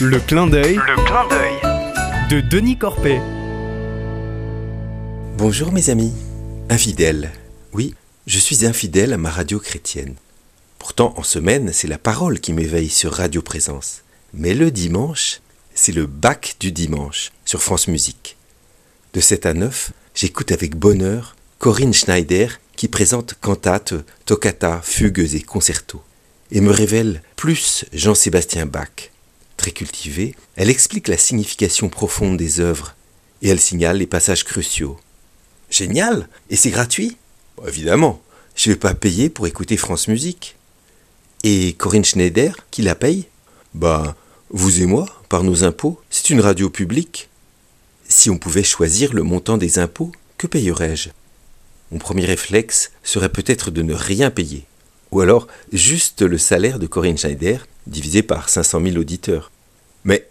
Le clin d'œil Le clin d'œil. de Denis Corpet. Bonjour mes amis. Infidèle. Oui, je suis infidèle à ma radio chrétienne. Pourtant, en semaine, c'est la parole qui m'éveille sur Radio Présence. Mais le dimanche, c'est le bac du dimanche sur France Musique. De 7 à 9, j'écoute avec bonheur Corinne Schneider qui présente cantates, toccata, fugues et concertos et me révèle plus Jean-Sébastien Bach. Très cultivée, elle explique la signification profonde des œuvres et elle signale les passages cruciaux. Génial Et c'est gratuit? Évidemment, je ne vais pas payer pour écouter France Musique. Et Corinne Schneider, qui la paye? Bah, vous et moi, par nos impôts, c'est une radio publique. Si on pouvait choisir le montant des impôts, que payerais-je? Mon premier réflexe serait peut-être de ne rien payer. Ou alors juste le salaire de Corinne Schneider divisé par 500 000 auditeurs. Mais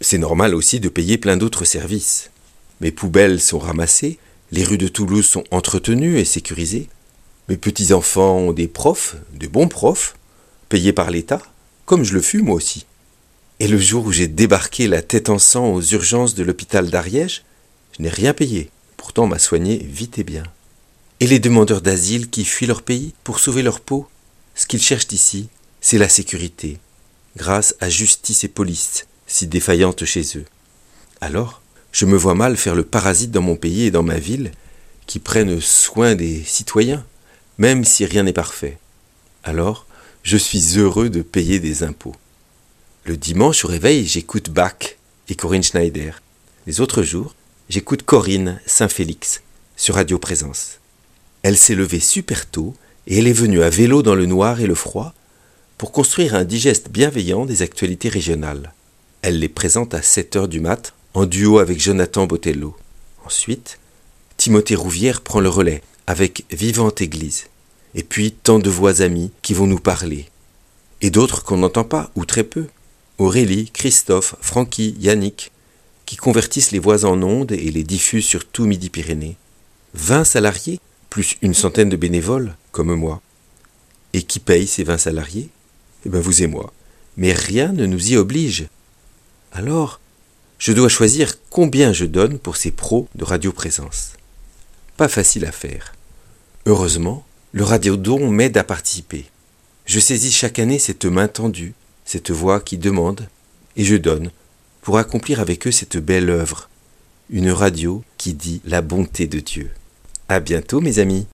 c'est normal aussi de payer plein d'autres services. Mes poubelles sont ramassées, les rues de Toulouse sont entretenues et sécurisées. Mes petits-enfants ont des profs, de bons profs, payés par l'État, comme je le fus moi aussi. Et le jour où j'ai débarqué la tête en sang aux urgences de l'hôpital d'Ariège, je n'ai rien payé. Pourtant m'a soigné vite et bien. Et les demandeurs d'asile qui fuient leur pays pour sauver leur peau, ce qu'ils cherchent ici, c'est la sécurité, grâce à justice et police, si défaillantes chez eux. Alors, je me vois mal faire le parasite dans mon pays et dans ma ville, qui prennent soin des citoyens, même si rien n'est parfait. Alors, je suis heureux de payer des impôts. Le dimanche au réveil, j'écoute Bach et Corinne Schneider. Les autres jours, j'écoute Corinne Saint-Félix sur Radio Présence. Elle s'est levée super tôt et elle est venue à vélo dans le noir et le froid pour construire un digeste bienveillant des actualités régionales. Elle les présente à 7 heures du mat en duo avec Jonathan Botello. Ensuite, Timothée Rouvière prend le relais avec Vivante Église. Et puis tant de voix amies qui vont nous parler. Et d'autres qu'on n'entend pas ou très peu. Aurélie, Christophe, Francky, Yannick, qui convertissent les voix en ondes et les diffusent sur tout Midi-Pyrénées. 20 salariés, plus une centaine de bénévoles, comme moi. Et qui paye ces 20 salariés Eh bien vous et moi. Mais rien ne nous y oblige. Alors, je dois choisir combien je donne pour ces pros de radioprésence. Pas facile à faire. Heureusement, le radiodon m'aide à participer. Je saisis chaque année cette main tendue, cette voix qui demande, et je donne, pour accomplir avec eux cette belle œuvre, une radio qui dit la bonté de Dieu. À bientôt mes amis.